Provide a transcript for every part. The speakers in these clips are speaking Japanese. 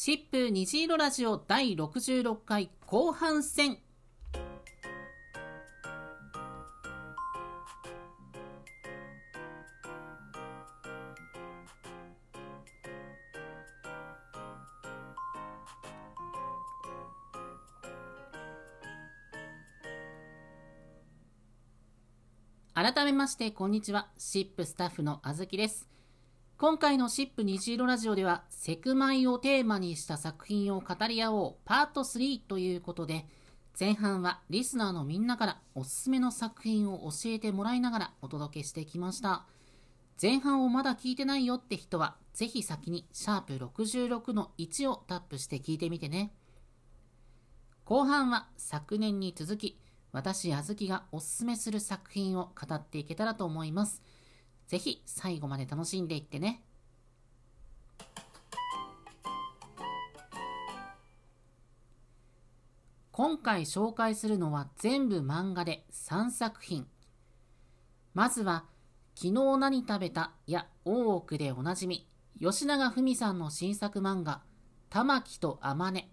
シップ虹色ラジオ第66回後半戦。改めましてこんにちは。シップスタッフのあずきです。今回のシップ虹色ラジオでは、セクマイをテーマにした作品を語り合おうパート3ということで、前半はリスナーのみんなからおすすめの作品を教えてもらいながらお届けしてきました。前半をまだ聞いてないよって人は、ぜひ先にシャープ66の1をタップして聞いてみてね。後半は昨年に続き、私、あずきがおすすめする作品を語っていけたらと思います。ぜひ最後まで楽しんでいってね。今回紹介するのは全部漫画で3作品。まずは、昨日何食べたや大奥でおなじみ、吉永文さんの新作漫画、玉木とあまね。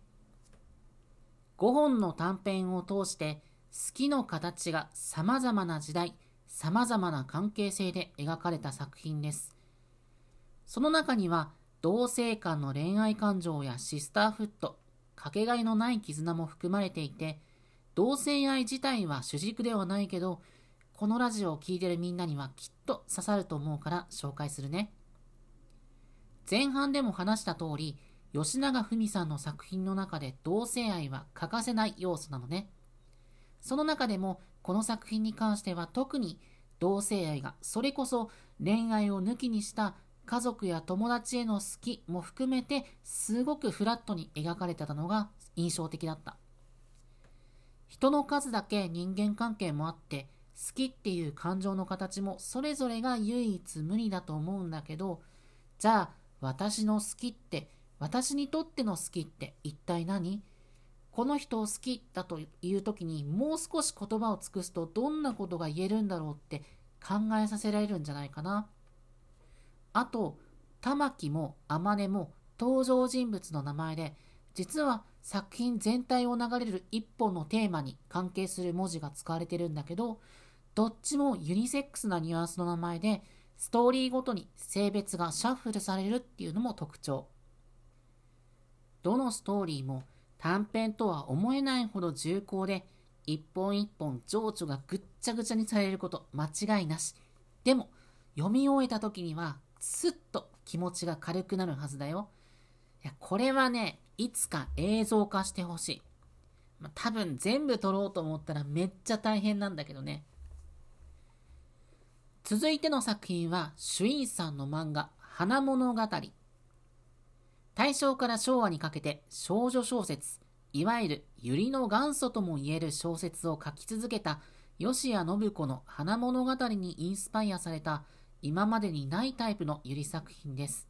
5本の短編を通して、好きの形が様々な時代、様々な関係性で描かれた作品です。その中には、同性間の恋愛感情やシスターフット、かけがえのない絆も含まれていて、同性愛自体は主軸ではないけど、このラジオを聴いてるみんなにはきっと刺さると思うから紹介するね。前半でも話した通り、吉永文さんの作品の中で同性愛は欠かせない要素なのね。その中でもこの作品に関しては特に同性愛がそれこそ恋愛を抜きにした家族や友達への好きも含めてすごくフラットに描かれてたのが印象的だった。人の数だけ人間関係もあって好きっていう感情の形もそれぞれが唯一無二だと思うんだけどじゃあ私の好きって私にとっての好きって一体何？この人を好きだという時にもう少し言葉を尽くすとどんなことが言えるんだろうって考えさせられるんじゃないかな。あと、玉木も天音も登場人物の名前で、実は作品全体を流れる一本のテーマに関係する文字が使われてるんだけど、どっちもユニセックスなニュアンスの名前で、ストーリーごとに性別がシャッフルされるっていうのも特徴。どのストーリーも短編とは思えないほど重厚で、一本一本情緒がぐっちゃぐちゃにされること間違いなし。でも、読み終えた時には、すっと気持ちが軽くなるはずだよ。いや、これはね、いつか映像化してほしい。まあ、多分全部撮ろうと思ったらめっちゃ大変なんだけどね。続いての作品は、シュインさんの漫画、花物語。大正から昭和にかけて少女小説、いわゆる百合の元祖ともいえる小説を書き続けた吉谷信子の花物語にインスパイアされた今までにないタイプの百合作品です。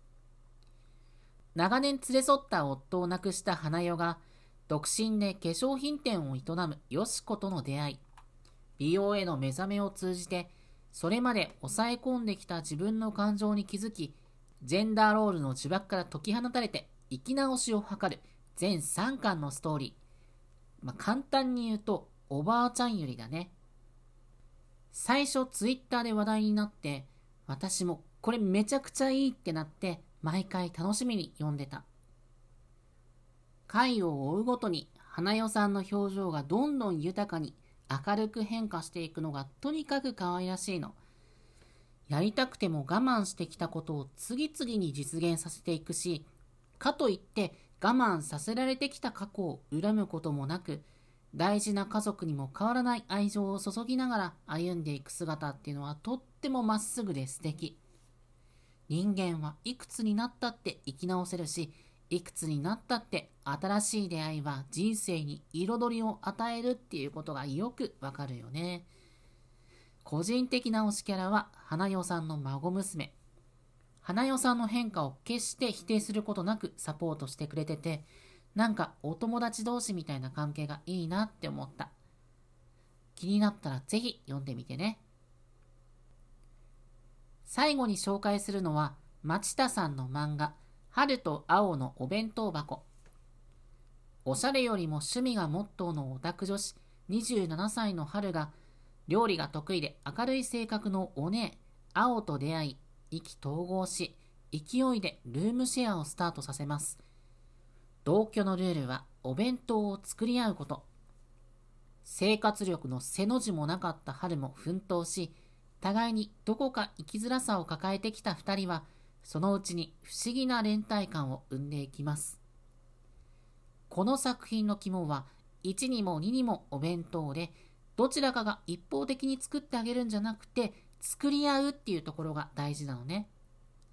長年連れ添った夫を亡くした花代が独身で化粧品店を営むよしことの出会い、美容への目覚めを通じてそれまで抑え込んできた自分の感情に気づきジェンダーロールの呪縛から解き放たれて生き直しを図る全3巻のストーリー。まあ、簡単に言うと、おばあちゃんよりだね。最初ツイッターで話題になって、私もこれめちゃくちゃいいってなって、毎回楽しみに読んでた。回を追うごとに、花代さんの表情がどんどん豊かに明るく変化していくのがとにかく可愛らしいの。やりたくても我慢してきたことを次々に実現させていくし、かといって我慢させられてきた過去を恨むこともなく、大事な家族にも変わらない愛情を注ぎながら歩んでいく姿っていうのはとってもまっすぐで素敵。人間はいくつになったって生き直せるし、いくつになったって新しい出会いは人生に彩りを与えるっていうことがよくわかるよね。個人的な推しキャラは花代さんの孫娘。花代さんの変化を決して否定することなくサポートしてくれてて、なんかお友達同士みたいな関係がいいなって思った。気になったらぜひ読んでみてね。最後に紹介するのは、町田さんの漫画、春と青のお弁当箱。おしゃれよりも趣味がモットーのオタク女子27歳の春が料理が得意で明るい性格のお姉、青と出会い、意気投合し、勢いでルームシェアをスタートさせます。同居のルールはお弁当を作り合うこと。生活力の背の字もなかった春も奮闘し、互いにどこか生きづらさを抱えてきた二人は、そのうちに不思議な連帯感を生んでいきます。この作品の肝は、1にも2にもお弁当で、どちらかが一方的に作ってあげるんじゃなくて、作り合うっていうところが大事なのね。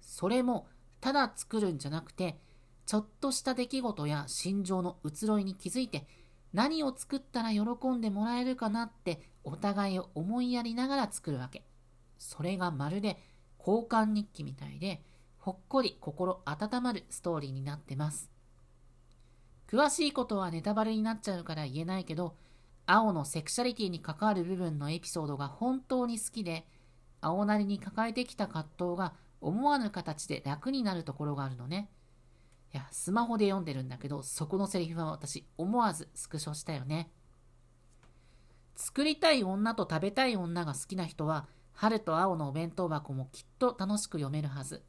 それも、ただ作るんじゃなくて、ちょっとした出来事や心情の移ろいに気づいて、何を作ったら喜んでもらえるかなってお互いを思いやりながら作るわけ。それがまるで交換日記みたいで、ほっこり心温まるストーリーになってます。詳しいことはネタバレになっちゃうから言えないけど、青のセクシャリティに関わる部分のエピソードが本当に好きで、青なりに抱えてきた葛藤が思わぬ形で楽になるところがあるのね。いや、スマホで読んでるんだけど、そこのセリフは私思わずスクショしたよね。作りたい女と食べたい女が好きな人は、春と青のお弁当箱もきっと楽しく読めるはず。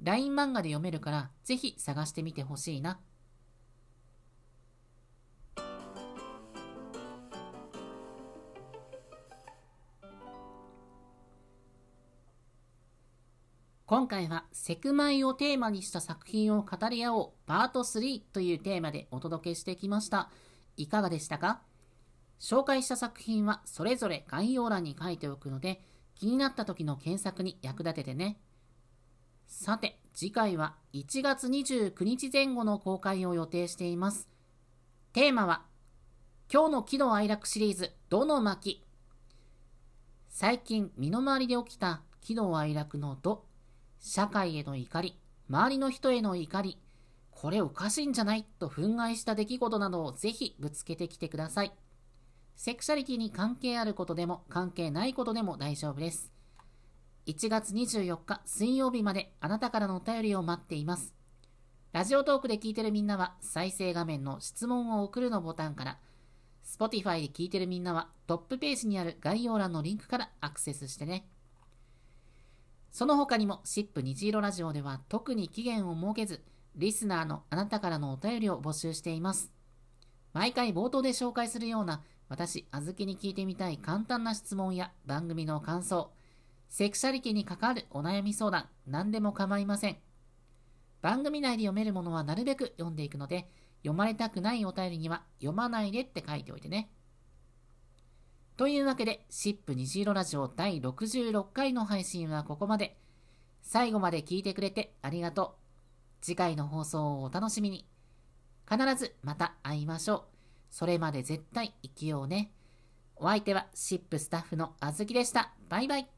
LINE 漫画で読めるから、ぜひ探してみてほしいな。今回はセクマイをテーマにした作品を語り合おうパート3というテーマでお届けしてきました。いかがでしたか？紹介した作品はそれぞれ概要欄に書いておくので気になった時の検索に役立ててね。さて、次回は1月29日前後の公開を予定しています。テーマは今日の喜怒哀楽シリーズどの巻最近身の回りで起きた喜怒哀楽のど社会への怒り、周りの人への怒り、これおかしいんじゃない？と憤慨した出来事などをぜひぶつけてきてください。セクシャリティに関係あることでも関係ないことでも大丈夫です。1月24日水曜日まであなたからのお便りを待っています。ラジオトークで聞いてるみんなは再生画面の質問を送るのボタンから、Spotify で聞いてるみんなはトップページにある概要欄のリンクからアクセスしてね。その他にも、シップ虹色ラジオでは特に期限を設けず、リスナーのあなたからのお便りを募集しています。毎回冒頭で紹介するような、私、あずきに聞いてみたい簡単な質問や番組の感想、セクシャリティに関わるお悩み相談、何でも構いません。番組内で読めるものはなるべく読んでいくので、読まれたくないお便りには読まないでって書いておいてね。というわけで、シップ虹色ラジオ第66回の配信はここまで。最後まで聞いてくれてありがとう。次回の放送をお楽しみに。必ずまた会いましょう。それまで絶対生きようね。お相手はシップスタッフのあずきでした。バイバイ。